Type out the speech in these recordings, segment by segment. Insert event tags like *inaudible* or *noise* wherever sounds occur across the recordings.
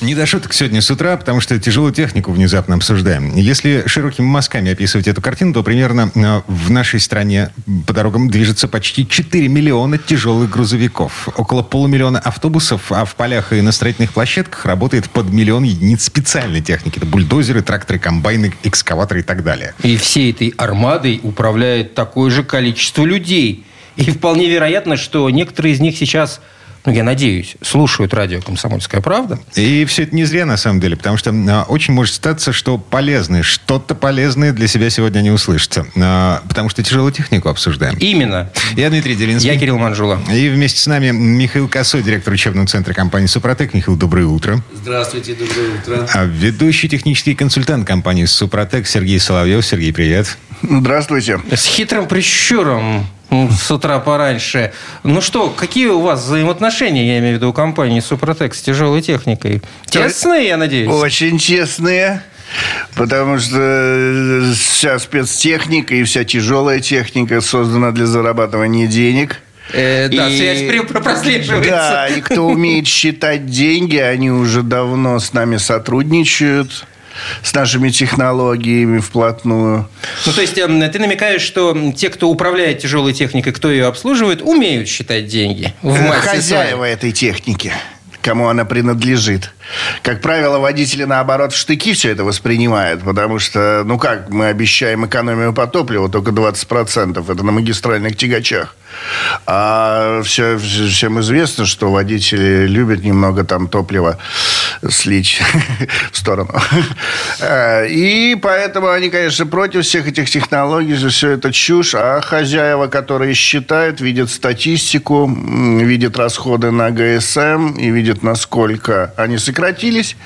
Не до шуток сегодня с утра, потому что тяжелую технику внезапно обсуждаем. Если широкими мазками описывать эту картину, то примерно э, в нашей стране по дорогам движется почти 4 миллиона тяжелых грузовиков, около полумиллиона автобусов, а в полях и на строительных площадках работает под миллион единиц специальной техники. Это бульдозеры, тракторы, комбайны, экскаваторы и так далее. И всей этой армадой управляет такое же количество людей. И вполне вероятно, что некоторые из них сейчас ну, я надеюсь, слушают радио «Комсомольская правда». И все это не зря, на самом деле, потому что а, очень может статься, что полезное, что-то полезное для себя сегодня не услышится. А, потому что тяжелую технику обсуждаем. Именно. Я Дмитрий Делинский. Я Кирилл Манжула. И вместе с нами Михаил Косой, директор учебного центра компании «Супротек». Михаил, доброе утро. Здравствуйте, доброе утро. А ведущий технический консультант компании «Супротек» Сергей Соловьев. Сергей, привет. Здравствуйте. С хитрым прищуром с утра пораньше. Ну что, какие у вас взаимоотношения, я имею в виду, у компании «Супротек» с тяжелой техникой? Тесные, я надеюсь? Очень честные. Потому что вся спецтехника и вся тяжелая техника создана для зарабатывания денег. Э, да, и, связь прослеживается. Да, и кто умеет считать деньги, они уже давно с нами сотрудничают с нашими технологиями вплотную. Ну, то есть, эм, ты намекаешь, что те, кто управляет тяжелой техникой, кто ее обслуживает, умеют считать деньги в Хозяева этой техники кому она принадлежит. Как правило, водители, наоборот, в штыки все это воспринимают, потому что, ну как, мы обещаем экономию по топливу только 20%, это на магистральных тягачах. А все, всем известно, что водители любят немного там топлива слить *laughs* в сторону. И поэтому они, конечно, против всех этих технологий, все это чушь. А хозяева, которые считают, видят статистику, видят расходы на ГСМ и видят, насколько они сократились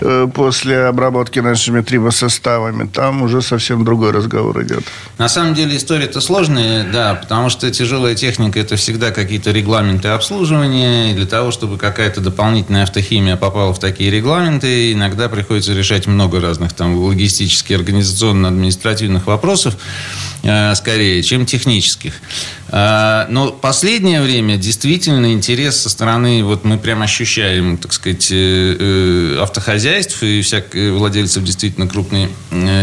э, после обработки нашими трибосоставами, там уже совсем другой разговор идет. На самом деле история-то сложная, да, потому что тяжелая техника – это всегда какие-то регламенты обслуживания, и для того, чтобы какая-то дополнительная автохимия попала в такие такие регламенты. Иногда приходится решать много разных там логистических, организационно-административных вопросов, э, скорее, чем технических. Э, но последнее время действительно интерес со стороны, вот мы прям ощущаем, так сказать, э, автохозяйств и всяких владельцев действительно крупной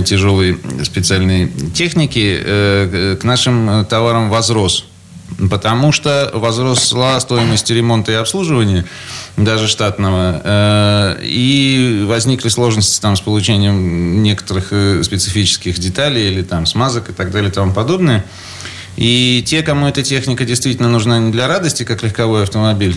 тяжелой специальной техники к нашим товарам возрос. Потому что возросла стоимость ремонта и обслуживания даже штатного. Э, и возникли сложности там с получением некоторых э, специфических деталей или там смазок и так далее и тому подобное. И те, кому эта техника действительно нужна не для радости, как легковой автомобиль,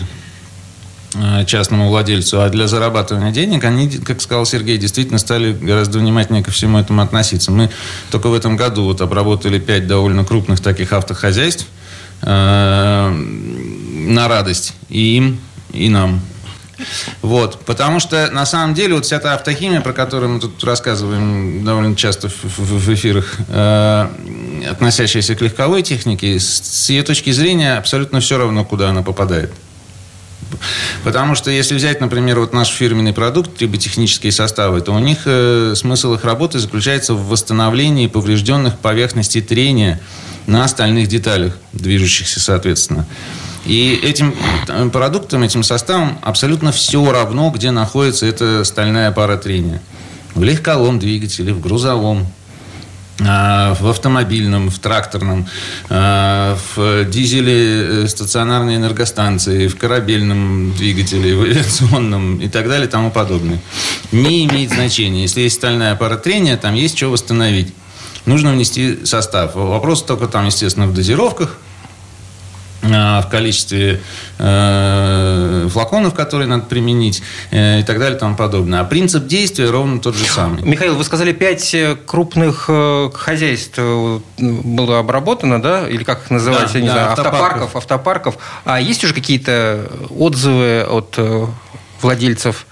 э, частному владельцу, а для зарабатывания денег, они, как сказал Сергей, действительно стали гораздо внимательнее ко всему этому относиться. Мы только в этом году вот обработали пять довольно крупных таких автохозяйств на радость и им, и нам. Вот, потому что на самом деле вот вся та автохимия, про которую мы тут рассказываем довольно часто в, в, в эфирах, э, относящаяся к легковой технике, с, с ее точки зрения абсолютно все равно, куда она попадает. Потому что если взять, например, вот наш фирменный продукт, либо технические составы, то у них э, смысл их работы заключается в восстановлении поврежденных поверхностей трения на остальных деталях, движущихся соответственно. И этим э, продуктом, этим составом абсолютно все равно, где находится эта стальная пара трения. В легковом двигателе, в грузовом, а, в автомобильном, в тракторном, а, в дизеле э, стационарной энергостанции, в корабельном двигателе, в авиационном и так далее и тому подобное. Не имеет значения. Если есть стальная пара трения, там есть что восстановить. Нужно внести состав. Вопрос только там, естественно, в дозировках, Э, в количестве э, флаконов, которые надо применить э, и так далее и тому подобное. А принцип действия ровно тот же самый. Михаил, вы сказали, пять э, крупных э, хозяйств было обработано, да? Или как их называть, да, я не да, знаю, автопарков. автопарков, автопарков. А есть уже какие-то отзывы от владельцев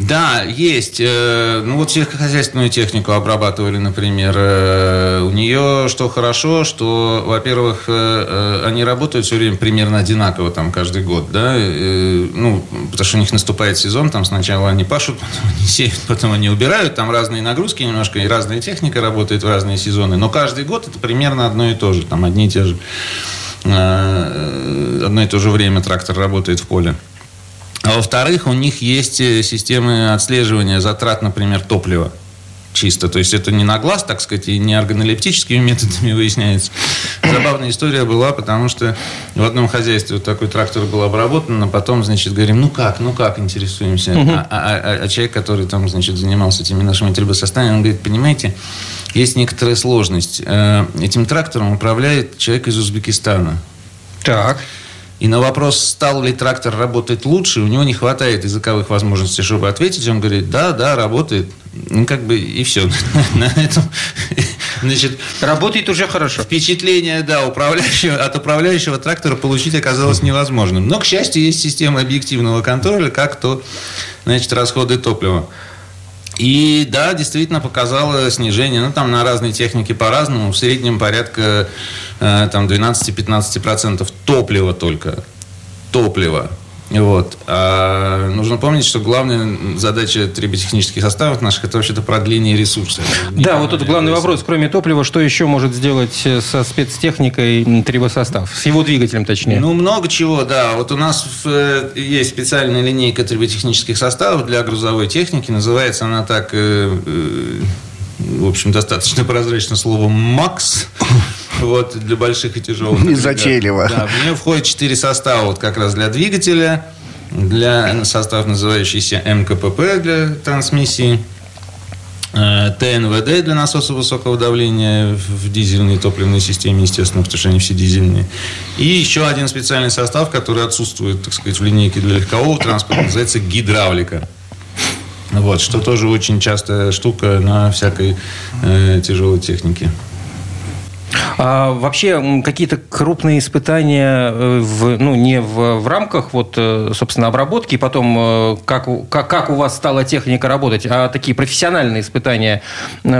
Да, есть. Э, ну вот сельскохозяйственную технику обрабатывали, например. Э, у нее что хорошо, что, во-первых, э, они работают все время примерно одинаково там каждый год, да. Ну, потому что у них наступает сезон, там сначала они пашут, *laughs* потом они сеют, потом они убирают. Там разные нагрузки немножко, и разная техника работает в разные сезоны. Но каждый год это примерно одно и то же. Там одни и те же одно и то же время трактор работает в поле. А во-вторых, у них есть э, системы отслеживания затрат, например, топлива чисто. То есть это не на глаз, так сказать, и не органолептическими *laughs* методами выясняется. Забавная история была, потому что в одном хозяйстве вот такой трактор был обработан, а потом, значит, говорим, ну как, ну как, интересуемся. А, а, а, а человек, который там, значит, занимался этими нашими трибосоставами, он говорит, понимаете, есть некоторая сложность. Э, этим трактором управляет человек из Узбекистана. Так. И на вопрос, стал ли трактор работать лучше, у него не хватает языковых возможностей, чтобы ответить. Он говорит, да, да, работает. Ну, как бы и все. *laughs* На этом, значит, работает уже хорошо. Впечатление, да, управляющего, от управляющего трактора получить оказалось невозможным. Но, к счастью, есть система объективного контроля, как то, значит, расходы топлива. И да, действительно показало снижение. Ну, там на разные техники по-разному. В среднем порядка э, там 12-15% топлива только. Топлива. Вот. А нужно помнить, что главная задача триботехнических составов наших это вообще-то продление ресурса. Да, вот тут главный вопрос. Кроме топлива, что еще может сделать э, со спецтехникой трибосостав? С его двигателем, точнее. Ну, много чего, да. Вот у нас э, есть специальная линейка триботехнических составов для грузовой техники. Называется она так, э, в общем, достаточно прозрачно слово «МАКС». Вот, для больших и тяжелых. Незатейливо. Да, в нее входит четыре состава, вот как раз для двигателя, для состав, называющийся МКПП для трансмиссии, э, ТНВД для насоса высокого давления в дизельной топливной системе, естественно, потому что они все дизельные. И еще один специальный состав, который отсутствует, так сказать, в линейке для легкового транспорта, называется гидравлика. Вот, что тоже очень частая штука на всякой э, тяжелой технике. А вообще какие-то крупные испытания э, в, ну, не в, в рамках вот, э, собственно, обработки, и потом э, как, как, как у вас стала техника работать, а такие профессиональные испытания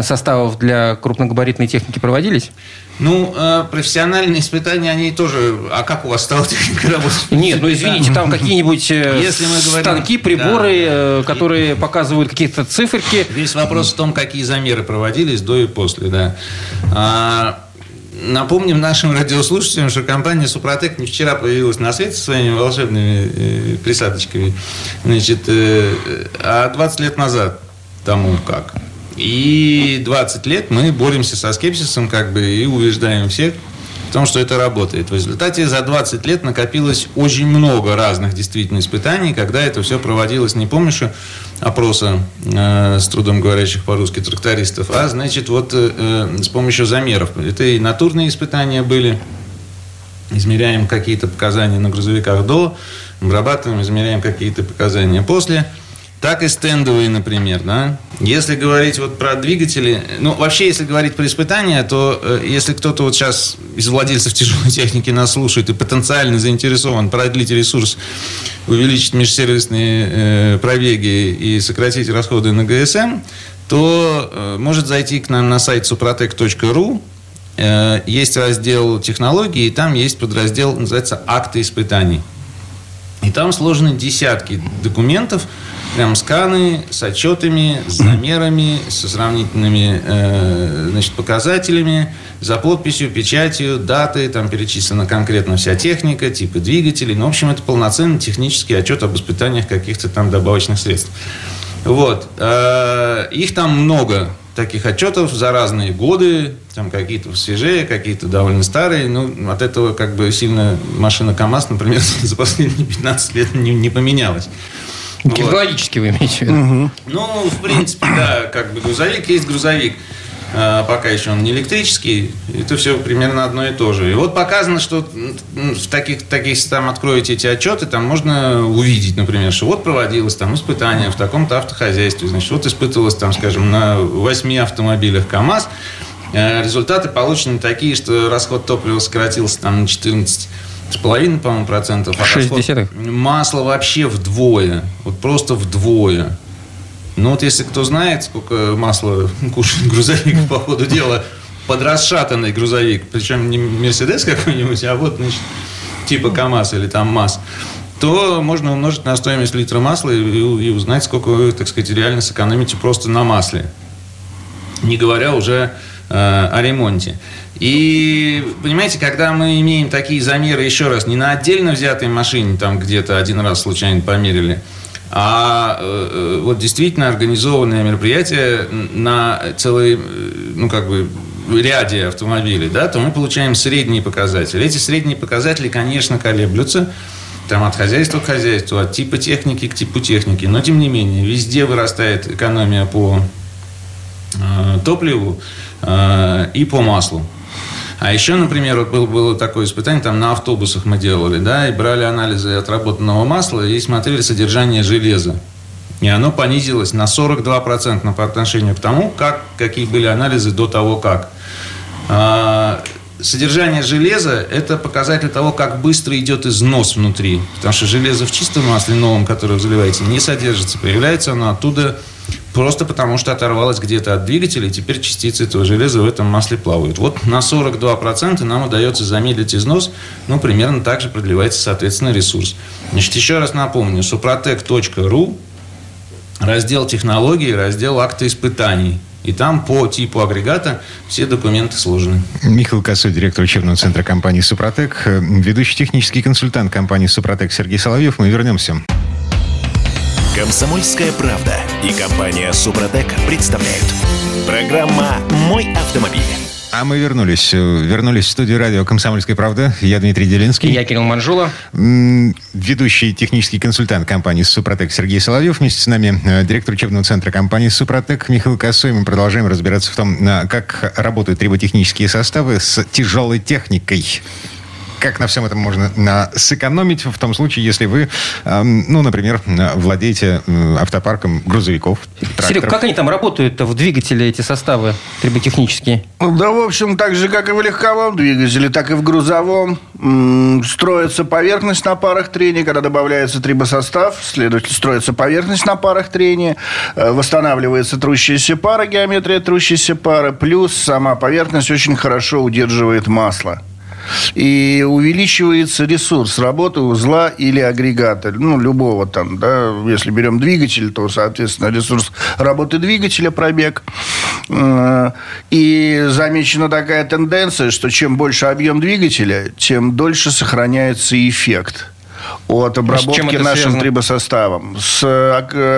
составов для крупногабаритной техники проводились? Ну, профессиональные испытания, они тоже... А как у вас стала техника работать? Нет, ну извините, там какие-нибудь Если мы говорим, станки, приборы, да. которые показывают какие-то циферки. Весь вопрос в том, какие замеры проводились до и после, да. Напомним нашим радиослушателям, что компания Супротек не вчера появилась на свет со своими волшебными э, присадочками, значит, э, а 20 лет назад тому как. И 20 лет мы боремся со скепсисом как бы и убеждаем всех, в том, что это работает. В результате за 20 лет накопилось очень много разных действительно испытаний, когда это все проводилось не помощью опроса э, с трудом говорящих по-русски трактористов, а значит вот э, э, с помощью замеров. Это и натурные испытания были, измеряем какие-то показания на грузовиках до, обрабатываем, измеряем какие-то показания после – так и стендовые, например, да. Если говорить вот про двигатели, ну, вообще, если говорить про испытания, то э, если кто-то вот сейчас из владельцев тяжелой техники нас слушает и потенциально заинтересован продлить ресурс, увеличить межсервисные э, пробеги и сократить расходы на ГСМ, то э, может зайти к нам на сайт suprotec.ru, э, есть раздел технологии, и там есть подраздел, называется «Акты испытаний». И там сложены десятки документов, прям сканы с отчетами, с замерами, со сравнительными э, значит, показателями, за подписью, печатью, даты, там перечислена конкретно вся техника, типы двигателей. Ну, в общем, это полноценный технический отчет об испытаниях каких-то там добавочных средств. Вот. Э, их там много таких отчетов за разные годы, там какие-то свежие, какие-то довольно старые. Ну, от этого как бы сильно машина КАМАЗ, например, *laughs* за последние 15 лет не, не поменялась. Технологически вот. вы имеете в виду? Угу. Ну, в принципе, да, как бы грузовик есть грузовик. А, пока еще он не электрический, это все примерно одно и то же. И вот показано, что в таких, таких там откроете эти отчеты, там можно увидеть, например, что вот проводилось там испытание в таком-то автохозяйстве, значит, вот испытывалось там, скажем, на 8 автомобилях КАМАЗ, а, результаты получены такие, что расход топлива сократился там на 14 с половиной, по-моему, процентов. А 6 десятых? Масло вообще вдвое. Вот просто вдвое. Ну вот если кто знает, сколько масла *laughs* кушает грузовик по ходу дела, подрасшатанный грузовик, причем не Мерседес какой-нибудь, а вот, значит, типа КАМАЗ или там МАЗ, то можно умножить на стоимость литра масла и, и узнать, сколько вы, так сказать, реально сэкономите просто на масле. Не говоря уже о ремонте. И, понимаете, когда мы имеем такие замеры, еще раз, не на отдельно взятой машине, там где-то один раз случайно померили, а э, э вот действительно организованное мероприятие на целой, э, ну, как бы, ряде автомобилей, да, то мы получаем средние показатели. Эти средние показатели, конечно, колеблются там от хозяйства к хозяйству, от типа техники к типу техники. Но, тем не менее, везде вырастает экономия по э, топливу э, и по маслу. А еще, например, вот было, было такое испытание, там на автобусах мы делали, да, и брали анализы отработанного масла и смотрели содержание железа. И оно понизилось на 42% по отношению к тому, как, какие были анализы до того, как. А, содержание железа – это показатель того, как быстро идет износ внутри. Потому что железо в чистом масле новом, которое вы заливаете, не содержится. Появляется оно оттуда просто потому, что оторвалось где-то от двигателя, и теперь частицы этого железа в этом масле плавают. Вот на 42% нам удается замедлить износ, ну, примерно так же продлевается, соответственно, ресурс. Значит, еще раз напомню, suprotec.ru, раздел технологий, раздел акты испытаний. И там по типу агрегата все документы сложены. Михаил Косой, директор учебного центра компании «Супротек», ведущий технический консультант компании «Супротек» Сергей Соловьев. Мы вернемся. Комсомольская правда и компания «Супротек» представляют. Программа «Мой автомобиль». А мы вернулись. Вернулись в студию радио «Комсомольская правда». Я Дмитрий Делинский. Я Кирилл Манжула. Ведущий технический консультант компании «Супротек» Сергей Соловьев. Вместе с нами э, директор учебного центра компании «Супротек» Михаил Косой. Мы продолжаем разбираться в том, как работают триботехнические составы с тяжелой техникой как на всем этом можно на, сэкономить в том случае, если вы, э, ну, например, владеете э, автопарком грузовиков, тракторов. Серег, как они там работают в двигателе, эти составы триботехнические? Да, в общем, так же, как и в легковом двигателе, так и в грузовом. Строится поверхность на парах трения, когда добавляется трибосостав, следовательно, строится поверхность на парах трения, э, восстанавливается трущаяся пара, геометрия трущейся пары, плюс сама поверхность очень хорошо удерживает масло и увеличивается ресурс работы узла или агрегата, ну, любого там, да, если берем двигатель, то, соответственно, ресурс работы двигателя, пробег. Э, и замечена такая тенденция, что чем больше объем двигателя, тем дольше сохраняется эффект от обработки нашим связано? трибосоставом. С,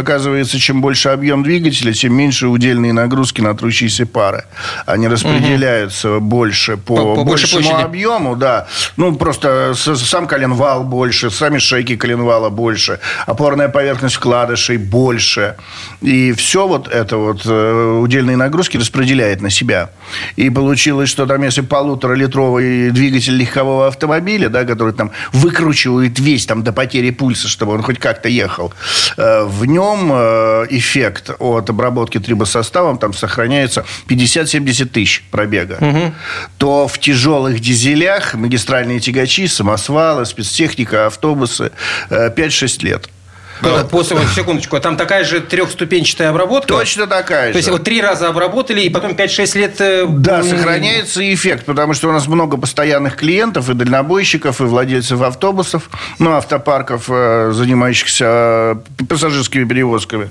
оказывается, чем больше объем двигателя, тем меньше удельные нагрузки на трущиеся пары. Они распределяются угу. больше по, по, по большему площади. объему, да. Ну, просто сам коленвал больше, сами шейки коленвала больше, опорная поверхность вкладышей больше. И все вот это вот э, удельные нагрузки распределяет на себя. И получилось, что там, если полуторалитровый двигатель легкового автомобиля, да, который там выкручивает весь там до потери пульса, чтобы он хоть как-то ехал, э, в нем э, эффект от обработки трибосоставом там сохраняется 50-70 тысяч пробега. Угу. То в тяжелых дизелях магистральные тягачи, самосвалы, спецтехника, автобусы 5-6 лет. Да. После, вот, секундочку, там такая же трехступенчатая обработка? Точно такая же. То есть вот три раза обработали, и потом 5-6 лет... Э, да, сохраняется эффект, потому что у нас много постоянных клиентов, и дальнобойщиков, и владельцев автобусов, ну, автопарков, э, занимающихся э, пассажирскими перевозками.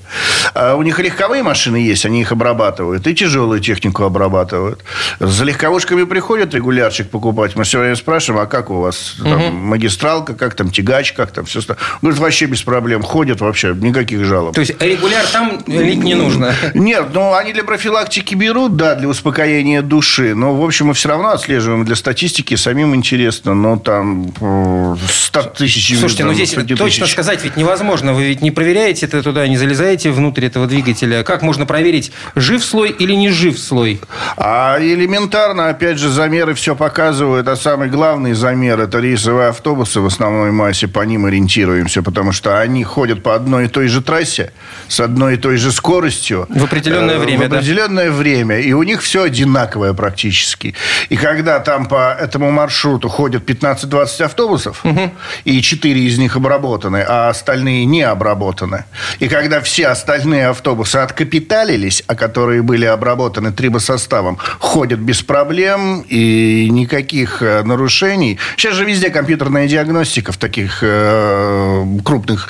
А у них легковые машины есть, они их обрабатывают, и тяжелую технику обрабатывают. За легковушками приходят регулярчик покупать, мы все время спрашиваем, а как у вас там, угу. магистралка, как там тягач, как там все. Говорит, вообще без проблем ходят вообще, никаких жалоб. То есть регуляр там лить не нужно? Нет, ну они для профилактики берут, да, для успокоения души. Но, в общем, мы все равно отслеживаем для статистики, самим интересно. Но там 100 тысяч... Слушайте, ну здесь точно сказать ведь невозможно. Вы ведь не проверяете это туда, не залезаете внутрь этого двигателя. Как можно проверить, жив слой или не жив слой? А элементарно, опять же, замеры все показывают. А самый главный замер – это рейсовые автобусы в основной массе. По ним ориентируемся, потому что они ходят ходят по одной и той же трассе, с одной и той же скоростью. В определенное Э, время, В да? определенное время. И у них все одинаковое практически. И когда там по этому маршруту ходят 15-20 автобусов, и 4 из них обработаны, а остальные не обработаны, и когда все остальные автобусы откапиталились, а которые были обработаны трибосоставом, ходят без проблем и никаких э, нарушений. Сейчас же везде компьютерная диагностика в таких э, крупных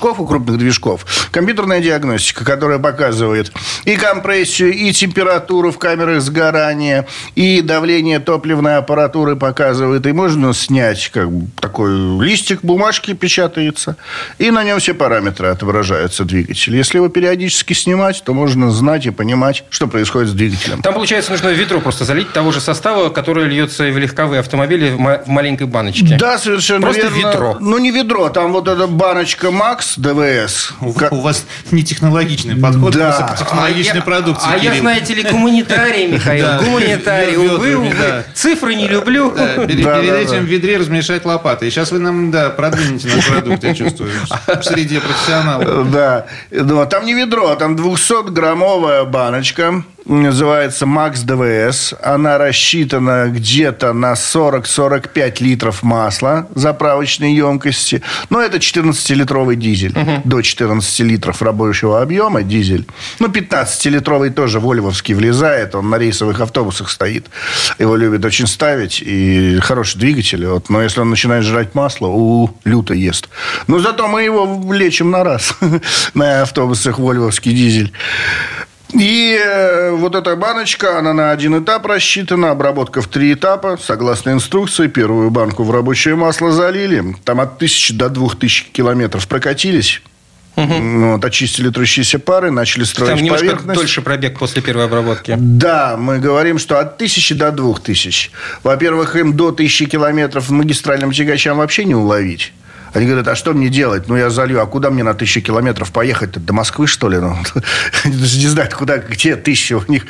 движков, у крупных движков. Компьютерная диагностика, которая показывает и компрессию, и температуру в камерах сгорания, и давление топливной аппаратуры показывает. И можно снять как бы, такой листик бумажки печатается, и на нем все параметры отображаются двигателя. Если его периодически снимать, то можно знать и понимать, что происходит с двигателем. Там, получается, нужно ведро просто залить того же состава, который льется в легковые автомобили в маленькой баночке. Да, совершенно Просто верно. ведро. Ну, не ведро, там вот эта баночка Макс ДВС. У, Как- у вас не технологичный подход, Да. просто технологичной а я, продукции. А я, Кирилл. знаете ли, *laughs* гуманитарий, Михаил, Да. гуманитарий. Увы, увы. да. Цифры не люблю. Да, перед, Да, перед да, этим да. в ведре размешать лопатой. И сейчас вы нам, да, продвинете наш продукт, я чувствую, в среде профессионалов. Да. Ну, а там не ведро, там 200-граммовая баночка. Называется Макс ДВС. Она рассчитана где-то на 40-45 литров масла заправочной емкости. Но это 14-литровый дизель. До 14 литров рабочего объема дизель. Ну, 15-литровый тоже вольвовский влезает. Он на рейсовых автобусах стоит. Его любят очень ставить. И хороший двигатель. Вот. Но если он начинает жрать масло, у люто ест. Но зато мы его лечим на раз. *laughs* на автобусах вольвовский дизель. И э, вот эта баночка, она на один этап рассчитана, обработка в три этапа, согласно инструкции. Первую банку в рабочее масло залили, там от 1000 до 2000 километров прокатились. Ну, Вот, очистили трущиеся пары, начали строить Там немножко поверхность. дольше пробег после первой обработки. Да, мы говорим, что от тысячи до двух тысяч. Во-первых, им до тысячи километров магистральным тягачам вообще не уловить. Они говорят, а что мне делать? Ну, я залью. А куда мне на тысячу километров поехать-то? До Москвы, что ли? Ну, *laughs* не знают, куда, где тысяча. У них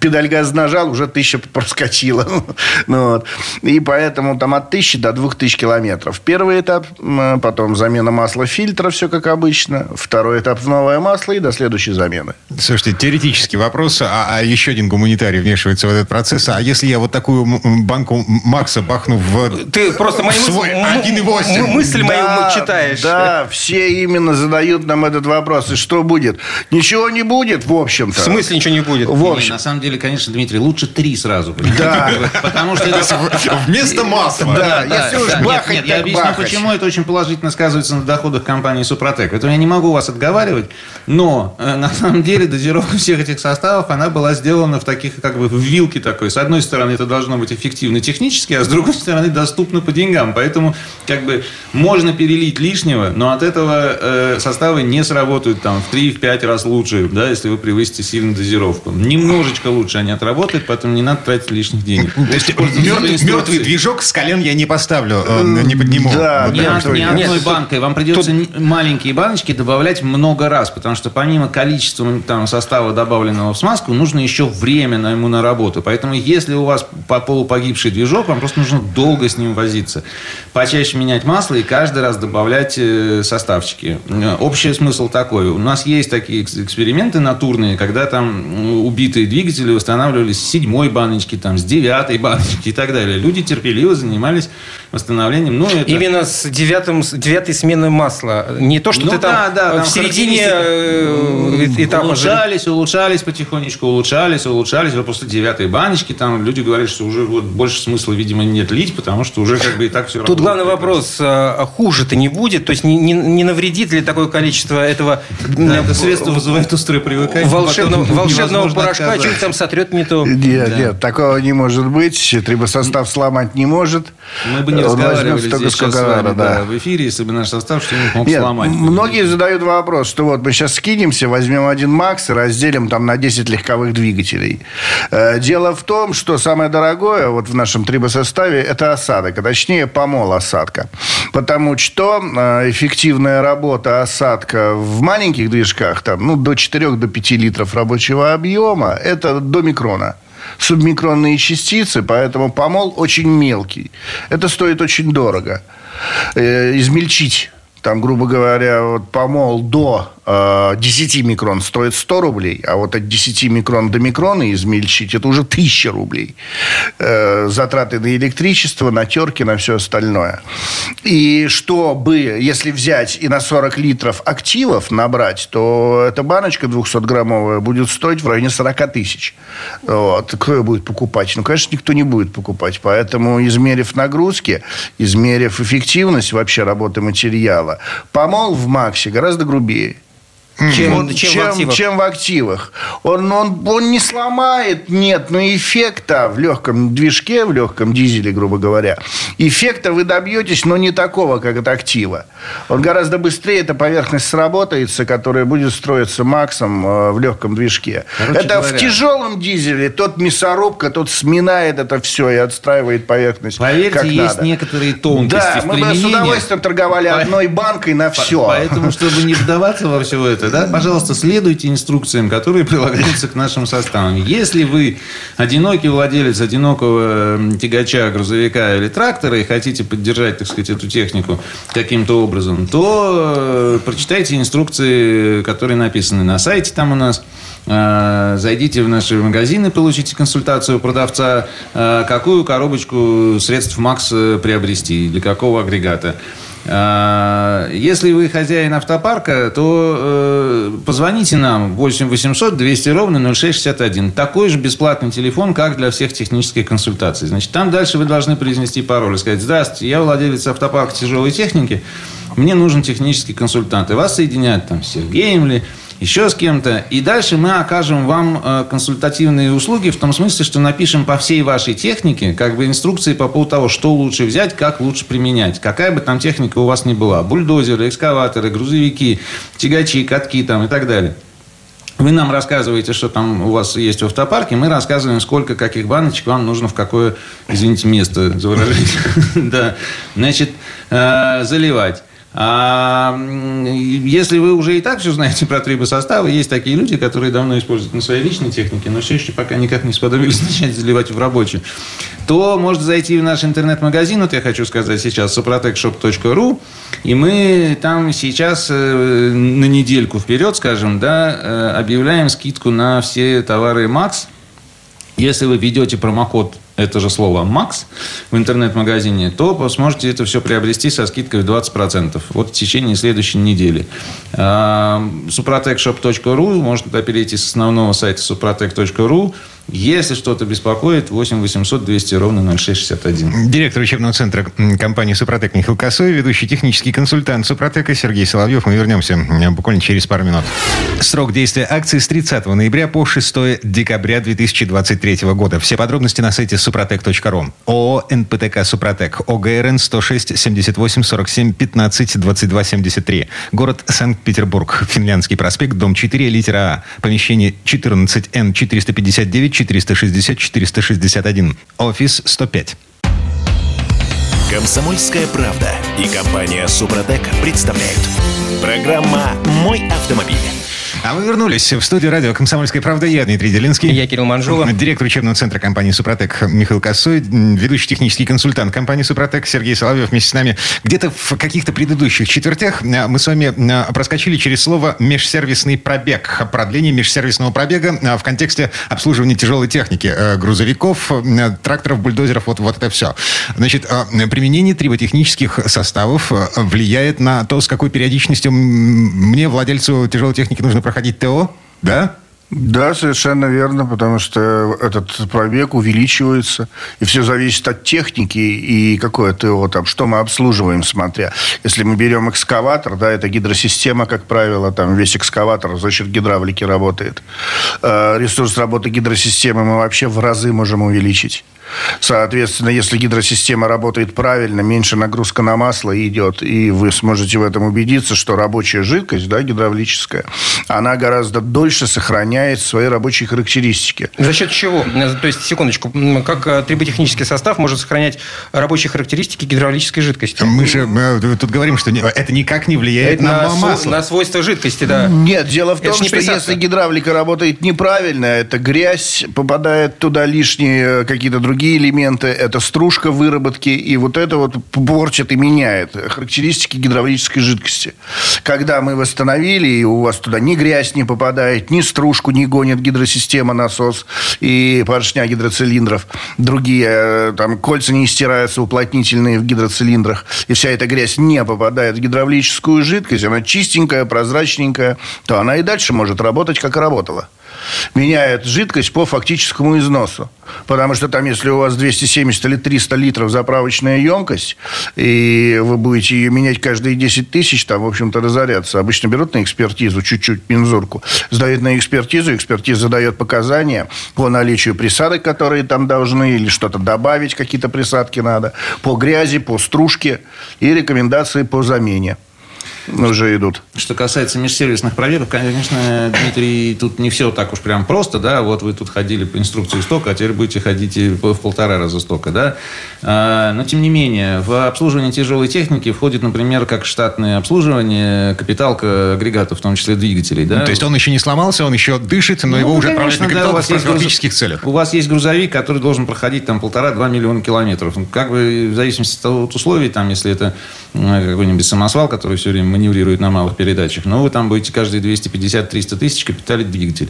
педаль газа нажал, уже тысяча проскочила. *laughs* Ну, вот. И поэтому там от тысячи до двух тысяч километров. Первый этап, м, потом замена масла фильтра, все как обычно. Второй этап в новое масло и до следующей замены. Слушайте, теоретический вопрос, а, а еще один гуманитарий вмешивается в этот процесс. А если я вот такую банку Макса бахну в... Ты просто мои мысли, Свой м- 1,8. м- мысли мои Да, читаешь. Да, все именно задают нам этот вопрос. И что будет? Ничего не будет, в общем-то. В смысле ничего не будет? В Не, общем. на самом деле, конечно, Дмитрий, лучше три сразу. понимаете? Да. *laughs* Потому что это... Вместо масла. Да, если уж Нет, бахать, нет, я объясню, почему это очень положительно сказывается на доходах компании Супротек. Поэтому я не могу вас отговаривать, но э, на самом деле дозировка всех этих составов, она была сделана в таких, как бы, в вилке такой. С одной стороны, это должно быть эффективно технически, а с другой стороны, доступно по деньгам. Поэтому, как бы, можно перелить лишнего, но от этого э, составы не сработают там в 3-5 раз лучше, да, если вы превысите сильно дозировку. Немножечко лучше они отработают, поэтому не надо тратить лишних денег. То есть мертвый, движок с колен я не поставлю, э, не подниму. да, Не, одной банкой. Вам придется маленькие баночки добавлять много раз, потому что помимо количества там, состава, добавленного в смазку, нужно еще время на ему на работу. Поэтому если у вас по полу погибший движок, вам просто нужно долго с ним возиться. Почаще менять масло и каждый раз добавлять э, составчики. Э, Общий смысл такой. У нас есть такие экс- эксперименты натурные, когда там убитые двигатели восстанавливались с седьмой баночки, там, с девятой баночки и так далее. Люди терпеливо занимались восстановлением. Ну, это... Именно с, девятым, девятой сменой масла. Не то, что Ну ты там, да, там в середине характеристики, э, этапа... Улучшались, улучшались потихонечку, улучшались, улучшались. Вот после девятой баночки там люди говорят, что уже вот больше смысла, видимо, нет лить, потому что уже как бы и так все Тут главный вопрос, а хуже-то не будет? То есть не, не, не навредит ли такое количество этого Да, э, это средство вызывает острое привыкание. волшебного, волшебного порошка? Что-нибудь там сотрет не то? Нет, Да. нет, такого не может быть. Трибосостав сломать не может. Мы бы не Он разговаривали здесь сейчас сколько с вами да. да, в эфире, если бы наш состав что-нибудь мог Нет, сломать. многие задают вопрос, что вот мы сейчас скинемся, возьмем один МАКС и разделим там на 10 легковых двигателей. Э, Дело в том, что самое дорогое вот в нашем трибосоставе – это осадок, а точнее помол осадка. Потому что э, эффективная работа осадка в маленьких движках, там, ну, до 4 до 5 литров рабочего объема, это до микрона субмикронные частицы, поэтому помол очень мелкий. Это стоит очень дорого. Э, измельчить Там, грубо говоря, вот помол до э, 10 микрон стоит 100 рублей, а вот от 10 микрон до микрона измельчить это уже 1000 рублей. Э, затраты на электричество, на терки, на все остальное. И чтобы, если взять и на 40 литров активов набрать, то эта баночка 200-граммовая будет стоить в районе 40 тысяч. Вот. Кто ее будет покупать? Ну, конечно, никто не будет покупать. Поэтому, измерив нагрузки, измерив эффективность вообще работы материала, помол в Максе гораздо грубее. Чем, Вот чем в чем, активах? чем в активах. Он, он, он не сломает, нет, но эффекта в легком движке, в легком дизеле, грубо говоря, эффекта вы добьетесь, но не такого, как от актива. Он гораздо быстрее, эта поверхность сработается, которая будет строиться Максом э, в легком движке. Короче это в говоря- тяжелом дизеле тот мясорубка, тот сминает это все и отстраивает поверхность Поверьте, как есть надо. некоторые тонкости Да, в мы бы с удовольствием торговали По- одной банкой на все. Поэтому, чтобы не вдаваться во все это, да, пожалуйста, следуйте инструкциям, которые *laughs* прилагаются к нашим составам. Если вы одинокий владелец одинокого тягача, грузовика или трактора и хотите поддержать, так сказать, эту технику каким-то образом, то э, прочитайте инструкции, которые написаны на сайте там у нас. Э, Зайдите в наши магазины, получите консультацию продавца, э, какую коробочку средств МАКС э, приобрести, для какого агрегата. А, Если вы хозяин автопарка, то э, позвоните нам 8 800 200 ровно 0661. Такой же бесплатный телефон, как для всех технических консультаций. Значит, там дальше вы должны произнести пароль и сказать, здравствуйте, я владелец автопарка тяжелой техники, мне нужен технический консультант. И вас соединяют там с Сергеем ли, еще с кем-то. И дальше мы окажем вам э, консультативные услуги в том смысле, что напишем по всей вашей технике как бы инструкции по поводу того, что лучше взять, как лучше применять. Какая бы там техника у вас ни была. Бульдозеры, экскаваторы, грузовики, тягачи, катки там и так далее. Вы нам рассказываете, что там у вас есть в автопарке, мы рассказываем, сколько каких баночек вам нужно в какое, извините, место за *laughs* да, значит, э, заливать. А если вы уже и так все знаете про трибосоставы, есть такие люди, которые давно используют на своей личной технике, но все еще пока никак не сподобились *laughs* начать заливать в рабочую, то можете зайти в наш интернет-магазин, вот я хочу сказать сейчас, soprotecshop.ru, и мы там сейчас э, на недельку вперед, скажем, да, э, объявляем скидку на все товары Max. Если вы введете промокод это же слово «Макс» в интернет-магазине, то сможете это все приобрести со скидкой в 20%. Вот в течение следующей недели. А, suprotecshop.ru можно перейти с основного сайта suprotec.ru. Если что-то беспокоит, 8 800 200 ровно 0661. Директор учебного центра компании «Супротек» Михаил Косой, ведущий технический консультант «Супротека» Сергей Соловьев. Мы вернемся м, буквально через пару минут. Срок действия акции с 30 ноября по 6 декабря 2023 года. Все подробности на сайте suprotec.ru. ООО «НПТК Супротек». ОГРН 106 78 47 15 22 73. Город Санкт-Петербург. Финляндский проспект, дом 4, литера А. Помещение 14Н 459 460 461. Офис 105. Комсомольская правда и компания Супротек представляют. Программа «Мой автомобиль». А мы вернулись в студию радио «Комсомольская правда». Я Дмитрий Делинский. Я Кирилл Манжула. Директор учебного центра компании «Супротек» Михаил Косой. Ведущий технический консультант компании «Супротек» Сергей Соловьев вместе с нами. Где-то в каких-то предыдущих четвертях а, мы с вами а, проскочили через слово «межсервисный пробег». Продление межсервисного пробега а, в контексте обслуживания тяжелой техники. э, Грузовиков, э, тракторов, бульдозеров. Вот, вот это все. Значит, применение триботехнических составов влияет на то, с какой периодичностью мне, владельцу тяжелой техники, нужно проходить ТО? Да? Да, совершенно верно, потому что этот пробег увеличивается, и все зависит от техники и какое ТО там, что мы обслуживаем, смотря. Если мы берем экскаватор, да, это гидросистема, как правило, там весь экскаватор за счет гидравлики работает. Э, Ресурс работы гидросистемы мы вообще в разы можем увеличить. Соответственно, если гидросистема работает правильно, меньше нагрузка на масло идет, и вы сможете в этом убедиться, что рабочая жидкость, да, гидравлическая, она гораздо дольше сохраняет свои рабочие характеристики. За счет чего? То есть, секундочку, как э, триботехнический состав может сохранять рабочие характеристики гидравлической жидкости? Мы же э, тут говорим, что это никак не влияет Это на, на, масло. на свойства жидкости, да. Нет, дело в Это том, что присадка. если гидравлика работает неправильно, это грязь, попадает туда лишние э, какие-то другие другие элементы, это стружка выработки, и вот это вот порчит и меняет характеристики гидравлической жидкости. Когда мы восстановили, и у вас туда ни грязь не попадает, ни стружку не гонит гидросистема, насос и поршня гидроцилиндров, другие, э, там, кольца не стираются, уплотнительные в гидроцилиндрах, и вся эта грязь не попадает в гидравлическую жидкость, она чистенькая, прозрачненькая, то она и дальше может работать, как работала меняет жидкость по фактическому износу. Потому что там, если у вас 270 или 300 литров заправочная емкость, и вы будете ее менять каждые 10 тысяч, там, в общем-то, разоряться. Обычно берут на экспертизу чуть-чуть мензурку, сдают на экспертизу, экспертиза дает показания по наличию присадок, которые там должны, или что-то добавить, какие-то присадки надо, по грязи, по стружке и рекомендации по замене уже идут. Что касается межсервисных проверок, конечно, Дмитрий, тут не все так уж прям просто, да, вот вы тут ходили по инструкции стока, а теперь будете ходить в полтора раза стока, да, а, но тем не менее, в обслуживание тяжелой техники входит, например, как штатное обслуживание, капиталка агрегатов, в том числе двигателей, да. Ну, то есть он еще не сломался, он еще дышит, но ну, его уже конечно, отправляют на да, в профилактических груз... целях. У вас есть грузовик, который должен проходить там полтора-два миллиона километров. Ну, как бы в зависимости от условий, там, если это какой-нибудь самосвал, который все время маневрирует на малых передачах, но вы там будете каждые 250-300 тысяч капиталить двигатель.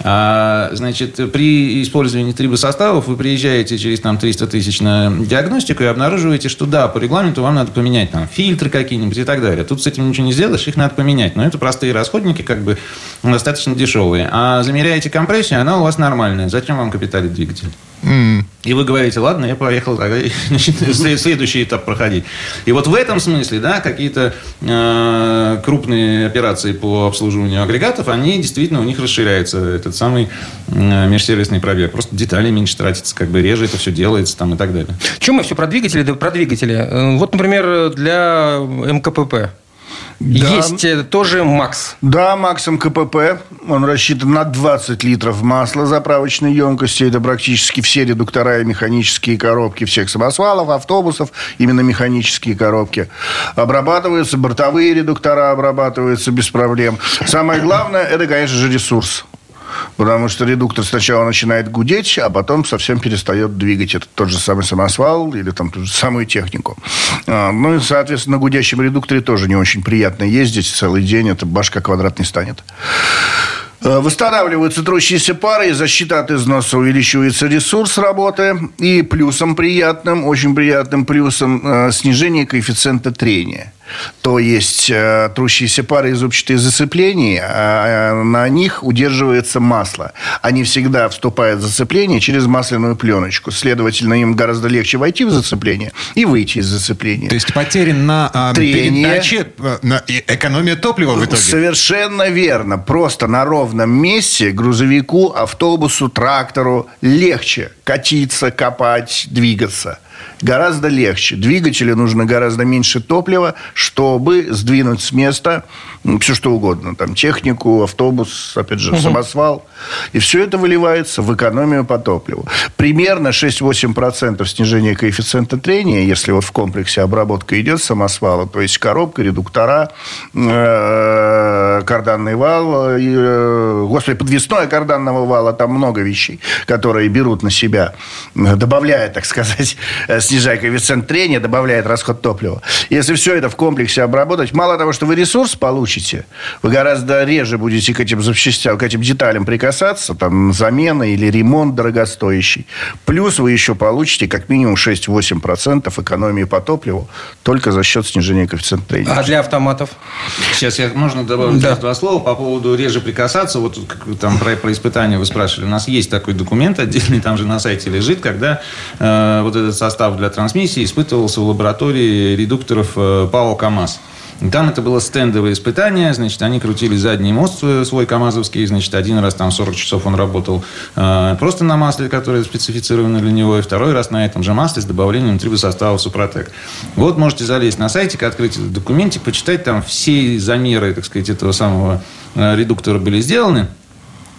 А, значит, при использовании трибосоставов вы приезжаете через там 300 тысяч на диагностику и обнаруживаете, что да, по регламенту вам надо поменять там фильтры какие-нибудь и так далее. Тут с этим ничего не сделаешь, их надо поменять. Но это простые расходники, как бы достаточно дешевые. А замеряете компрессию, она у вас нормальная. Зачем вам капиталить двигатель? Mm. И вы говорите, ладно, я поехал *laughs* следующий этап проходить. И вот в этом смысле, да, какие-то э, крупные операции по обслуживанию агрегатов, они действительно у них расширяется этот самый э, межсервисный пробег. Просто детали меньше тратится, как бы реже это все делается там и так далее. Чем мы все про двигатели, да про двигатели? Э, вот, например, для МКПП да. Есть э, тоже МАКС. Да, МАКС МКПП. Он рассчитан на 20 литров масла заправочной емкости. Это практически все редуктора и механические коробки всех самосвалов, автобусов. Именно механические коробки. Обрабатываются, бортовые редуктора обрабатываются без проблем. Самое главное, это, конечно же, ресурс. Потому что редуктор сначала начинает гудеть, а потом совсем перестает двигать. Это тот же самый самосвал или там ту же самую технику. А, ну и, соответственно, на гудящем редукторе тоже не очень приятно ездить целый день. Это башка квадрат не станет. А, восстанавливаются трущиеся пары, и защита от износа увеличивается ресурс работы. И плюсом приятным, очень приятным плюсом, а, снижение коэффициента трения то есть э, трущиеся пары и зубчатые зацепления, а на них удерживается масло. Они всегда вступают в зацепление через масляную пленочку. Следовательно, им гораздо легче войти в зацепление и выйти из зацепления. То есть потери на э, Трение, передаче, э, на экономия топлива в итоге? Совершенно верно. Просто на ровном месте грузовику, автобусу, трактору легче катиться, копать, двигаться гораздо легче. Двигателю нужно гораздо меньше топлива, чтобы сдвинуть с места все что угодно. Там технику, автобус, опять же, самосвал. И все это выливается в экономию по топливу. Примерно 6-8% снижения коэффициента трения, если вот в комплексе обработка идет самосвала, то есть коробка, редуктора, э, карданный вал, э, господи, подвесное карданного вала, там много вещей, которые берут на себя, добавляя, так сказать, снижая коэффициент трения, добавляет расход топлива. Если все это в комплексе обработать, мало того, что вы ресурс получите, вы гораздо реже будете к этим запчастям, к этим деталям прикасаться, там, замена или ремонт дорогостоящий. Плюс вы еще получите как минимум 6-8% экономии по топливу только за счет снижения коэффициента трения. А для автоматов? Сейчас я, можно добавить да. два слова по поводу реже прикасаться. Вот там про, про испытания вы спрашивали. У нас есть такой документ отдельный, там же на сайте лежит, когда э, вот этот состав для трансмиссии испытывался в лаборатории редукторов э, ПАО КАМАЗ. Там это было стендовое испытание, значит, они крутили задний мост свой КАМАЗовский, значит, один раз там 40 часов он работал э, просто на масле, которое специфицировано для него, и второй раз на этом же масле с добавлением трибосостава Супротек. Вот можете залезть на сайтик, открыть этот документик, почитать там все замеры, так сказать, этого самого э, редуктора были сделаны.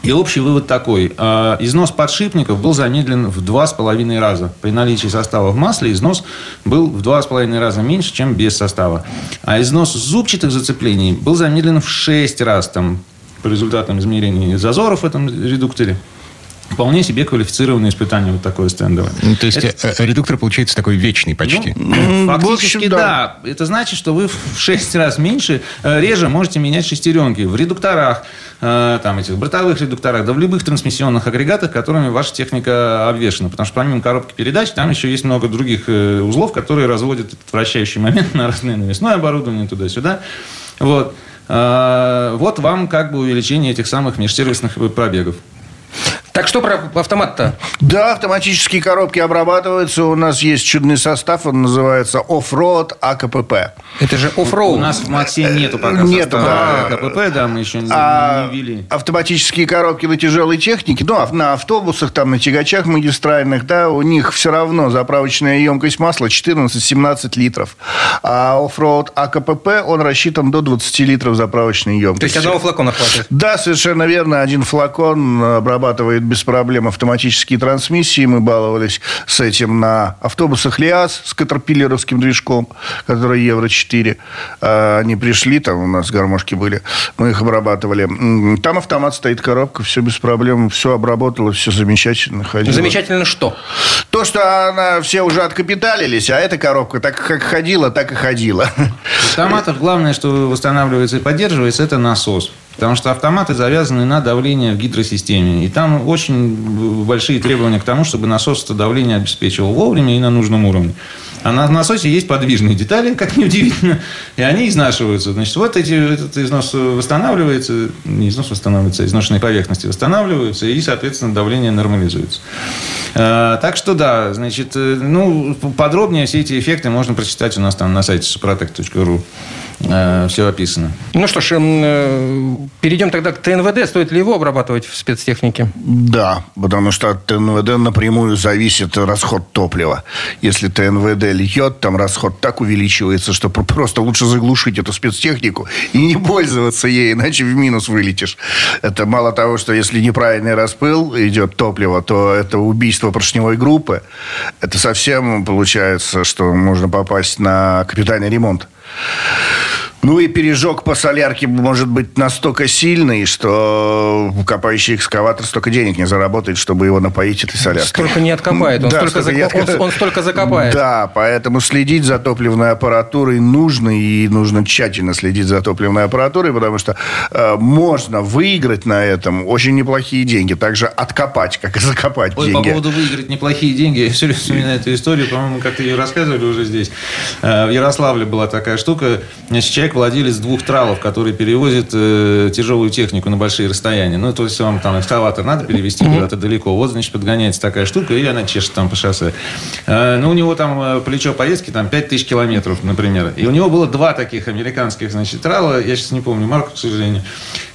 И общий вывод такой. А, износ подшипников был замедлен в два с половиной раза. При наличии состава в масле износ был в два с половиной раза меньше, чем без состава. А износ зубчатых зацеплений был замедлен в шесть раз там, по результатам измерений зазоров в этом редукторе. Вполне себе квалифицированное испытание вот такое стендовое. Ну, то есть это... Э, редуктор получается такой вечный почти. Ну, фактически общем, да. да. Это значит, что вы в 6 раз меньше, э, реже можете менять шестеренки. В редукторах, э, там этих бортовых редукторах, да в любых трансмиссионных агрегатах, которыми ваша техника обвешена. Потому что помимо коробки передач, там еще есть много других узлов, которые разводят этот вращающий момент *laughs* на разное навесное оборудование туда-сюда. Вот. Вот вам как бы увеличение этих самых межсервисных пробегов. Так что про автомат-то? Да, автоматические коробки обрабатываются. У нас есть чудный состав, он называется Offroad АКПП. Это же оффроуд. У нас в Максе нету пока Нету, да. АКПП, да, мы еще а не ввели. Автоматические коробки на тяжелой технике, ну, а на автобусах, там, на тягачах магистральных, да, у них все равно заправочная емкость масла 14-17 литров. А оффроуд АКПП, он рассчитан до 20 литров заправочной емкости. То есть одного флакона хватит? Да, совершенно верно. Один флакон обрабатывает работает без проблем автоматические трансмиссии. Мы баловались с этим на автобусах ЛиАЗ с катерпиллеровским движком, который Евро-4. А, они пришли, там у нас гармошки были, мы их обрабатывали. Там автомат стоит, коробка, все без проблем, все обработало, все замечательно. Ходило. Замечательно что? То, что она все уже откапиталились, а эта коробка так как ходила, так и ходила. В автоматах главное, что восстанавливается и поддерживается, это насос. Потому что автоматы завязаны на давление в гидросистеме. И там очень большие требования к тому, чтобы насос это давление обеспечивал вовремя и на нужном уровне. А на насосе есть подвижные детали, как ни удивительно, и они изнашиваются. Значит, вот эти, этот износ восстанавливается, не износ восстанавливается, а изношенные поверхности восстанавливаются, и, соответственно, давление нормализуется. А, так что да, значит, э, ну, подробнее все эти эффекты можно прочитать у нас там на сайте suprotec.ru. Э, все описано. Ну что ж, эм, э, перейдем тогда к ТНВД. Стоит ли его обрабатывать в спецтехнике? Да, потому что от ТНВД напрямую зависит расход топлива. Если ТНВД льет, там расход так увеличивается, что просто лучше заглушить эту спецтехнику и не пользоваться ей, иначе в минус вылетишь. Это мало того, что если неправильный распыл идет топлива, то это убийство поршневой группы. Это совсем получается, что можно попасть на капитальный ремонт. Ну и пережог по солярке может быть настолько сильный, что копающий экскаватор столько денег не заработает, чтобы его напоить этой соляркой. Столько не откопает, он, да, столько, столько зак... не... он, он столько закопает. Да, поэтому следить за топливной аппаратурой нужно, и нужно тщательно следить за топливной аппаратурой, потому что э, можно выиграть на этом очень неплохие деньги, также откопать, как и закопать Ой, деньги. По поводу выиграть неплохие деньги, я все время вспоминаю эту историю, по-моему, как-то ее рассказывали уже здесь. Э, в Ярославле была такая штука, значит, человек человек владелец двух тралов, который перевозит э, тяжелую технику на большие расстояния. Ну, то есть вам там экскаватор надо перевести куда-то далеко. Вот, значит, подгоняется такая штука, и она чешет там по шоссе. Э, ну, у него там э, плечо поездки там 5000 километров, например. И у него было два таких американских, значит, трала. Я сейчас не помню марку, к сожалению.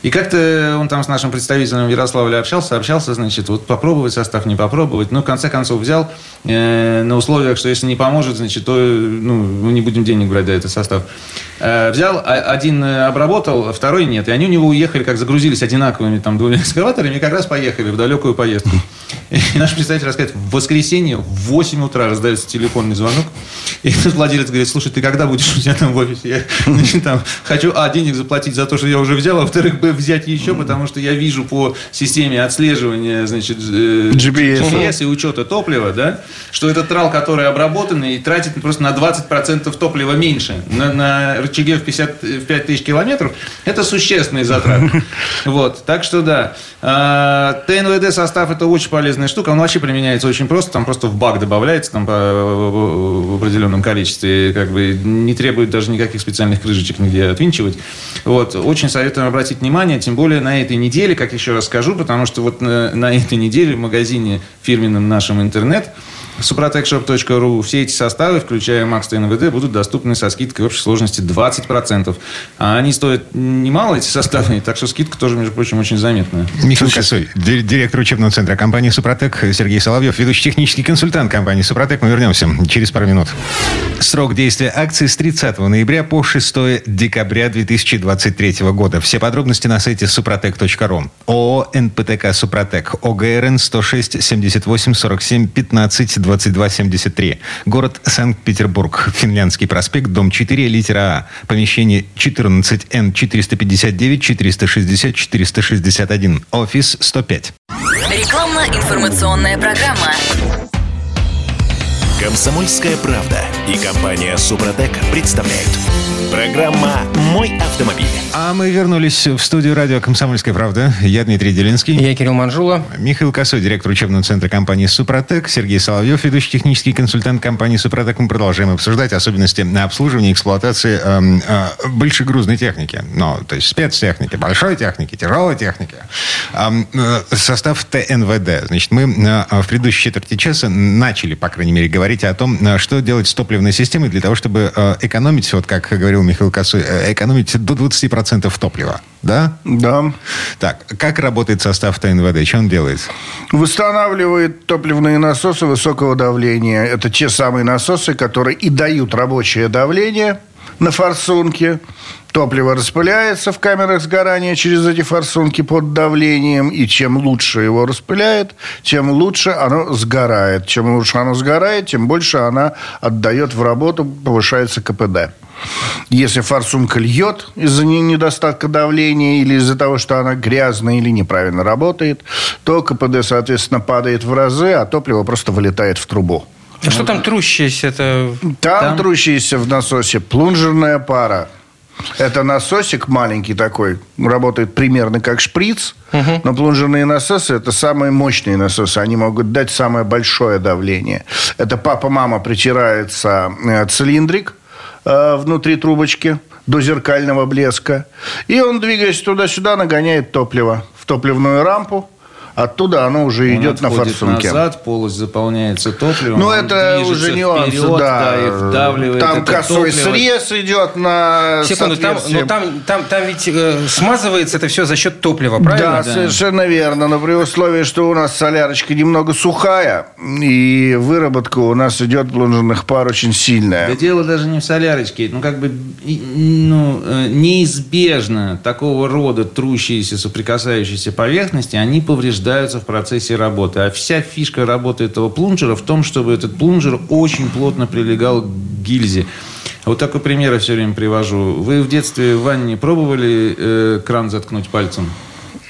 И как-то он там с нашим представителем в Ярославле общался, общался, значит, вот попробовать состав, не попробовать. Ну, в конце концов, взял э, на условиях, что если не поможет, значит, то ну, мы не будем денег брать за этот состав. Э, взял, а, один э, обработал, второй нет. И они у него уехали, как загрузились одинаковыми там двумя *laughs* экскаваторами, и как раз поехали в далекую поездку. И наш представитель рассказывает, в воскресенье в 8 утра раздается телефонный звонок, и этот *laughs* владелец говорит, слушай, ты когда будешь у тебя там в офисе? Я *laughs* значит, там, хочу, а, денег заплатить за то, что я уже взял, а во-вторых, б, взять еще, потому что я вижу по системе отслеживания, значит, э, GPS, GPS и учета топлива, да, что этот трал, который обработанный, тратит просто на 20% топлива меньше. На, на рычаге в, 50, в 5000 километров это существенные затраты. *laughs* Вот, так что да. А, ТНВД состав это очень полезная штука. Он вообще применяется очень просто. Там просто в бак добавляется там, по, в определенном количестве. Как бы не требует даже никаких специальных крышечек нигде отвинчивать. Вот. Очень советуем обратить внимание, тем более на этой неделе, как еще раз скажу, потому что вот на, на этой неделе в магазине фирменном нашем интернет suprotecshop.ru. Все эти составы, включая Max ТНВД, будут доступны со скидкой в общей сложности 20%. А они стоят немало, эти составы, *laughs* так что скидка тоже, между прочим, очень заметная. Михаил Косой, директор учебного центра компании «Супротек», Сергей Соловьев, ведущий технический консультант компании «Супротек». Мы вернемся через пару минут. Срок действия акции с 30 ноября по 6 декабря 2023 года. Все подробности на сайте супротек.ру. ООО «НПТК Супротек». ОГРН 106 78 47 15 2273. Город Санкт-Петербург. Финляндский проспект, дом 4, литера А. Помещение 14Н 459 460 461. Офис 105. Рекламно Информационная программа. Комсомольская правда и компания Супротек представляют. Программа «Мой автомобиль». А мы вернулись в студию радио «Комсомольская правда». Я Дмитрий Делинский. Я Кирилл Манжула. Михаил Косой, директор учебного центра компании «Супротек». Сергей Соловьев, ведущий технический консультант компании «Супротек». Мы продолжаем обсуждать особенности обслуживания и эксплуатации э, э, большегрузной техники. Ну, то есть спецтехники, большой техники, тяжелой техники. Э, э, состав ТНВД. Значит, мы э, в предыдущей четверти часа начали, по крайней мере, говорить о том, э, что делать с топливной системой для того, чтобы э, экономить, вот как говорил Михаил Косой, э, экономить до 20% топлива. Да? Да. Так, как работает состав ТНВД? Что он делает? Восстанавливает топливные насосы высокого давления. Это те самые насосы, которые и дают рабочее давление на форсунке. Топливо распыляется в камерах сгорания через эти форсунки под давлением. И чем лучше его распыляет, тем лучше оно сгорает. Чем лучше оно сгорает, тем больше она отдает в работу, повышается КПД. Если форсунка льет из-за недостатка давления или из-за того, что она грязная или неправильно работает, то КПД, соответственно, падает в разы, а топливо просто вылетает в трубу. А что там трущееся? Это... Там, Там- трущаяся в насосе плунжерная пара. Это насосик маленький такой, работает примерно как шприц, но плунжерные насосы – это самые мощные насосы. Они могут дать самое большое давление. Это папа-мама притирается э, цилиндрик э, внутри трубочки до зеркального блеска. И он, двигаясь туда-сюда, нагоняет топливо в топливную рампу. Оттуда оно уже Он идет на форсунке. назад, полость заполняется топливом. Ну, это уже нюансы, вперед, да. и вдавливает там это косой топливо. срез идет на Секунду, там, соответствие. ну, там, там, там ведь э, смазывается это все за счет топлива, правильно? Да, совершенно верно. Но при условии, что у нас солярочка немного сухая, и выработка у нас идет плунжерных пар очень сильная. Да дело даже не в солярочке. Ну, как бы, ну, э, неизбежно такого рода трущиеся, соприкасающиеся поверхности, они повреждаются в процессе работы. А вся фишка работы этого плунжера в том, чтобы этот плунжер очень плотно прилегал к гильзе. Вот такой пример я все время привожу. Вы в детстве в ванне пробовали э, кран заткнуть пальцем?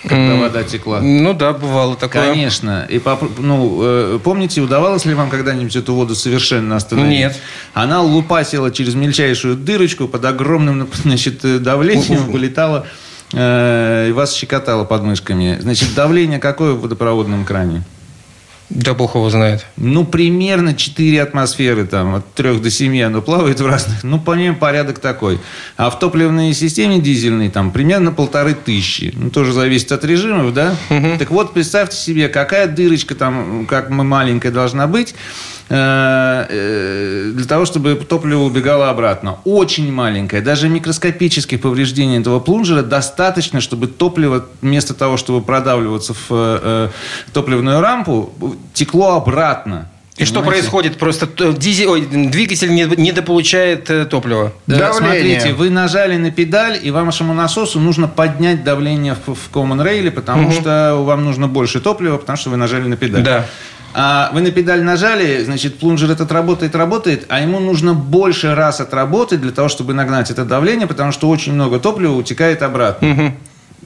Когда вода текла? Ну да, бывало такое. Конечно. И попро- ну, э, помните, удавалось ли вам когда-нибудь эту воду совершенно остановить? Нет. Она лупасила через мельчайшую дырочку под огромным *laughs* значит, э, давлением, вылетала э, и вас щекотала подмышками. Значит, давление какое в водопроводном кране? Да бог его знает. Ну, примерно 4 атмосферы, там, от 3 до 7 оно плавает в разных. Ну, по ним порядок такой. А в топливной системе дизельной, там, примерно полторы тысячи. Ну, тоже зависит от режимов, да? Так вот, представьте себе, какая дырочка там, как мы маленькая должна быть, для того, чтобы топливо убегало обратно. Очень маленькая. Даже микроскопических повреждений этого плунжера достаточно, чтобы топливо вместо того, чтобы продавливаться в э, э, топливную рампу, текло обратно. И что Понимаете? происходит? Просто дизель, ой, двигатель не- недополучает э, топлива. Да, Давление. смотрите, вы нажали на педаль, и вашему насосу нужно поднять давление в, в Common Rail, потому что вам нужно больше топлива, потому что вы нажали на педаль. Да. А вы на педаль нажали, значит, плунжер этот работает, работает, а ему нужно больше раз отработать для того, чтобы нагнать это давление, потому что очень много топлива утекает обратно.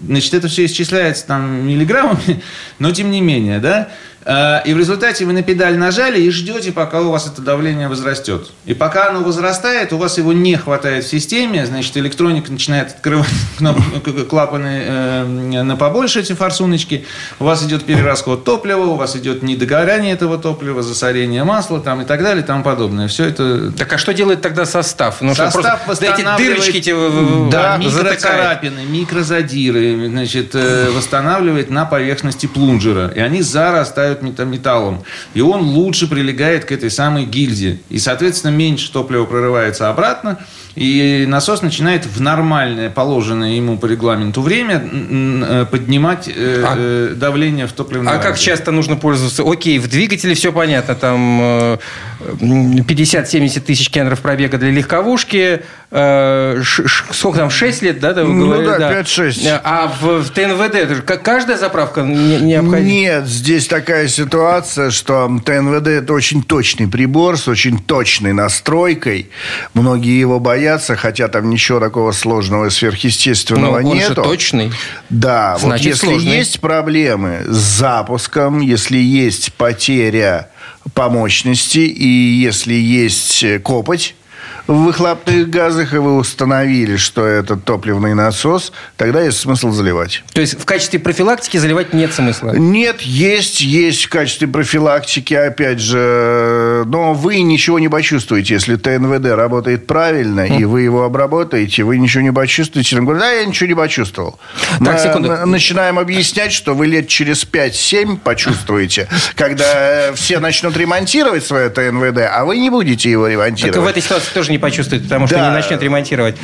Значит, это все исчисляется там миллиграммами, *laughs* но тем не менее, да? А, И в результате вы на педаль нажали и ждете, пока у вас это давление возрастет. И пока оно возрастает, у вас его не хватает в системе, значит, электроника начинает открывать *laughs* клапаны э, на побольше эти форсуночки, у вас идет перерасход топлива, у вас идет недогорание этого топлива, засорение масла там, и так далее и тому подобное. Все это Так а что делает тогда состав? Ну, Состав просто эти восстанавливает- дырочки эти в- в- да, в- затыкает. микроцарапины, микрозадиры, значит, э, восстанавливает на поверхности плунжера. И они зарастают мета- металлом. И он лучше прилегает к этой самой гильзе. И, соответственно, меньше топлива прорывается обратно. И насос начинает в нормальное, положенное ему по регламенту время э, поднимать э, А- э, давление в топливном А как рамке. часто нужно пользоваться? Окей, в двигателе все понятно. Там э, м, 50-70 тысяч километров пробега для легковушки. э, сколько там, 6 лет, да? ты Ну говорили? да, 5-6. А в, в ТНВД каждая заправка не- необходима? Нет, здесь такая ситуация, что ТНВД это очень точный прибор с очень точной настройкой. Многие его боятся, хотя там ничего такого сложного и сверхъестественного Но он нету. же точный. Да, вот Значит, если сложный. есть проблемы с запуском, если есть потеря по мощности и если есть э, копоть в выхлопных газах, и вы установили, что это топливный насос, тогда есть смысл заливать. То есть в качестве профилактики заливать нет смысла. Нет, есть, есть в качестве профилактики, опять же, но вы ничего не почувствуете, если ТНВД работает правильно, и вы его обработаете, вы ничего не почувствуете. Он говорит, да, я ничего не почувствовал. Так, Мы секунду. начинаем объяснять, что вы лет через 5-7 почувствуете, когда э, все начнут ремонтировать свое ТНВД, а вы не будете его Так ремонтировать. в этой ситуации тоже не почувствует, потому что Да. не начнет ремонтировать.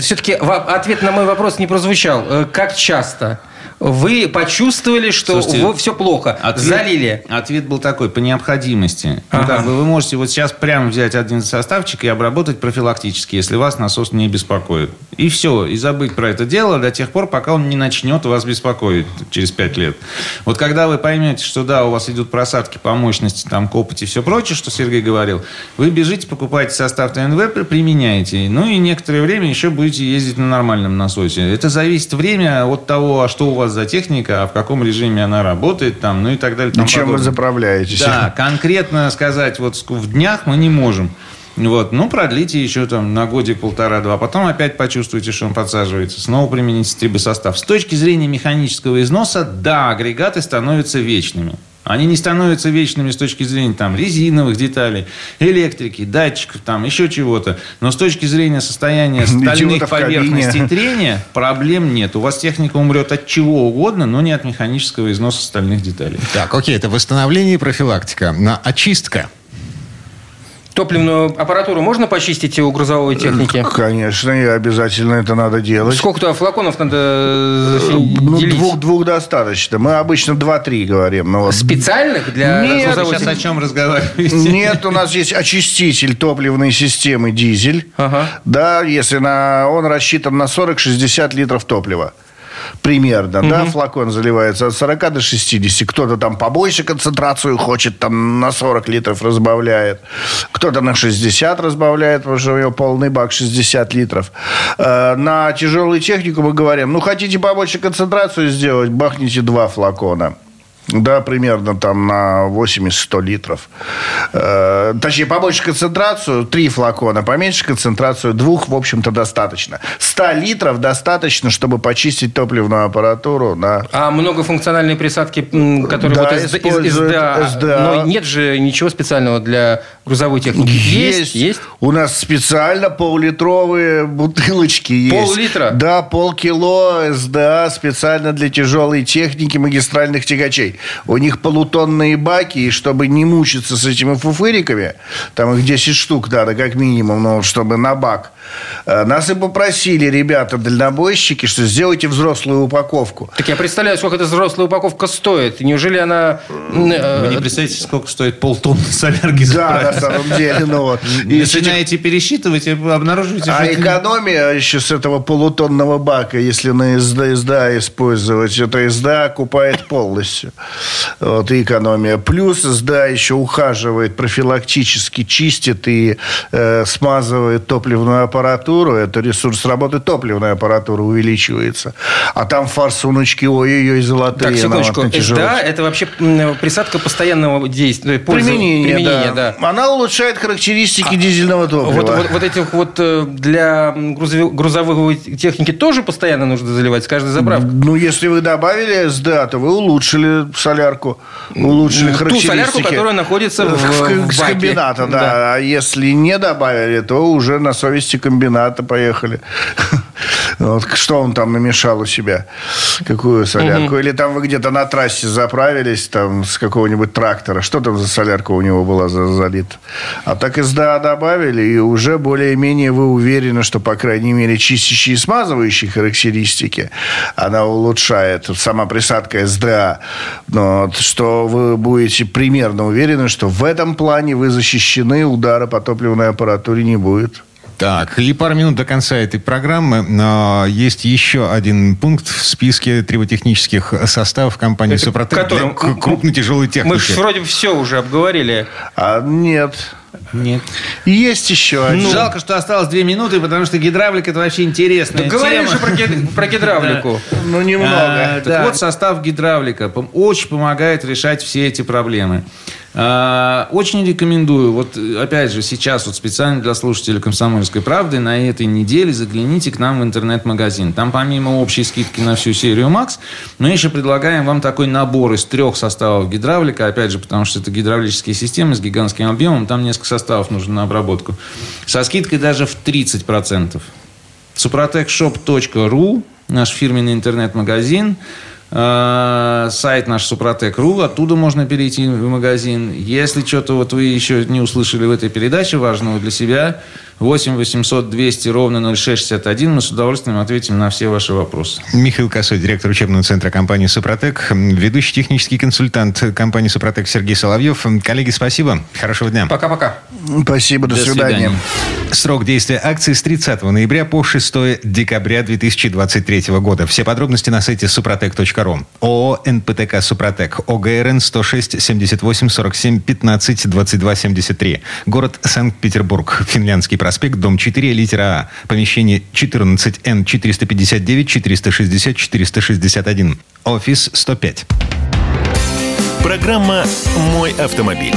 Все-таки ответ на мой вопрос не прозвучал. Э, Как часто вы почувствовали, что Слушайте, все плохо, Ответ- залили? Ответ был такой, по необходимости. Ну, Ага. как бы вы можете вот сейчас прямо взять один составчик и обработать профилактически, если вас насос не беспокоит. И все, и забыть про это дело до тех пор, пока он не начнет вас беспокоить через 5 лет. Вот когда вы поймете, что да, у вас идут просадки по мощности, там, копоть и все прочее, что Сергей говорил, вы бежите, покупаете состав ТНВ, применяете. Ну и некоторое время еще будете ездить на нормальном насосе. Это зависит время от того, а что у вас за техника, а в каком режиме она работает, там, ну и так далее. и чем вы подобное. заправляетесь. Да, конкретно сказать вот в днях мы не можем. Вот, ну, продлите еще там на годик, полтора-два. Потом опять почувствуете, что он подсаживается. Снова примените трибосостав. С точки зрения механического износа, да, агрегаты становятся вечными. Они не становятся вечными с точки зрения там, резиновых деталей, электрики, датчиков, там, еще чего-то. Но с точки зрения состояния *laughs* стальных поверхностей трения проблем нет. У вас техника умрет от чего угодно, но не от механического износа стальных деталей. Так, окей, это восстановление и профилактика. На очистка. Топливную аппаратуру можно почистить у грузовой техники? Конечно, и обязательно это надо делать. Сколько-то флаконов надо э, Ну, делить? двух, двух достаточно. Мы обычно 2-3 говорим. Но Специальных для Нет, грузовой Сейчас о чем разговариваете? Нет, у нас есть очиститель топливной системы дизель. Ага. Да, если на, он рассчитан на 40-60 литров топлива. Примерно, да, флакон заливается от 40 до 60. Кто-то там побольше концентрацию хочет, там на 40 литров разбавляет. Кто-то на 60 разбавляет, потому что у него полный бак 60 литров. Э, На тяжелую технику мы говорим, ну, хотите побольше концентрацию сделать, бахните два флакона. Да, примерно там на 80-100 литров. Э, точнее, побольше концентрацию, три флакона, поменьше концентрацию, двух, в общем-то, достаточно. 100 литров достаточно, чтобы почистить топливную аппаратуру. Да. А многофункциональные присадки, которые Да, вот из, из- из- используют да, SDA. но нет же ничего специального для грузовой техники. Есть, есть. У нас специально поллитровые бутылочки есть. Пол-литра? Да, полкило СДА специально для тяжелой техники магистральных тягачей. У них полутонные баки, и чтобы не мучиться с этими фуфыриками, там их 10 штук надо как минимум, ну, чтобы на бак. Э, Нас и попросили ребята, дальнобойщики, что сделайте взрослую упаковку. Так я представляю, сколько эта взрослая упаковка стоит. Неужели она... э, Вы не представляете, сколько стоит полтонны солярки Да, на самом деле, ну вот. *laughs* И Начинаете пересчитывать и обнаруживаете, А что экономия еще с этого полутонного бака, если на СДА использовать, это СДА окупает полностью. Вот и экономия. Плюс СДА еще ухаживает профилактически, чистит и э, смазывает топливную аппаратуру. Это ресурс работы топливной аппаратуры увеличивается. А там форсуночки, ой-ой-ой, золотые. Так, секундочку. тяжелых. СДА – это вообще присадка постоянного действия. пользы- применения, да. Она улучшает характеристики дизельного топлива. Вот, вот, вот этих вот э, для грузовой, грузовой техники тоже постоянно нужно заливать с каждой заправкой? Ну, если вы добавили СДА, то вы улучшили солярку, улучшили Ту характеристики. солярку, которая находится в, в, в с комбината, да. А если не добавили, то уже на совести комбината поехали. Вот, что он там намешал у себя? Какую солярку? Или там вы где-то на трассе заправились там с какого-нибудь трактора. Что там за солярка у него была за, залита? А так СДА добавили, и уже более-менее вы уверены, что, по крайней мере, чистящие и смазывающие характеристики она улучшает. Сама присадка СДА. Но вот что вы будете примерно уверены, что в этом плане вы защищены, удара по топливной аппаратуре не будет. Так, и пару минут до конца этой программы. Но есть еще один пункт в списке триботехнических составов компании Это «Супротек» для которым- к- крупной тяжелой техники. Мы же вроде все уже обговорили. А нет. Нет. Есть еще один. Ну, Жалко, что осталось две минуты, потому что гидравлика это вообще интересная Да тема. же про, гид- про *laughs* гидравлику. Ну, немного. А, так да. вот, состав гидравлика очень помогает решать все эти проблемы. А, Очень рекомендую, вот опять же, сейчас вот специально для слушателей «Комсомольской правды» на этой неделе загляните к нам в интернет-магазин. Там помимо общей скидки на всю серию «Макс», мы еще предлагаем вам такой набор из трех составов гидравлика, опять же, потому что это гидравлические системы с гигантским объемом, там несколько составов нужно на обработку, со скидкой даже в 30%. suprotecshop.ru, наш фирменный интернет-магазин, сайт наш Супротек.ру, оттуда можно перейти в магазин. Если что-то вот вы еще не услышали в этой передаче важного для себя, 8 800 200 ровно 0661, мы с удовольствием ответим на все ваши вопросы. Михаил Косой, директор учебного центра компании «Супротек», ведущий технический консультант компании «Супротек» Сергей Соловьев. Коллеги, спасибо. Хорошего дня. Пока-пока. Спасибо, до, До свидания. свидания. Срок действия акции с 30 ноября по 6 декабря 2023 года. Все подробности на сайте супротек.ру. ООО «НПТК Супротек». ОГРН 106 78 47 15 22 73. Город Санкт-Петербург. Финляндский проспект, дом 4, литера А. Помещение 14Н 459 460 461. Офис 105. Программа «Мой автомобиль».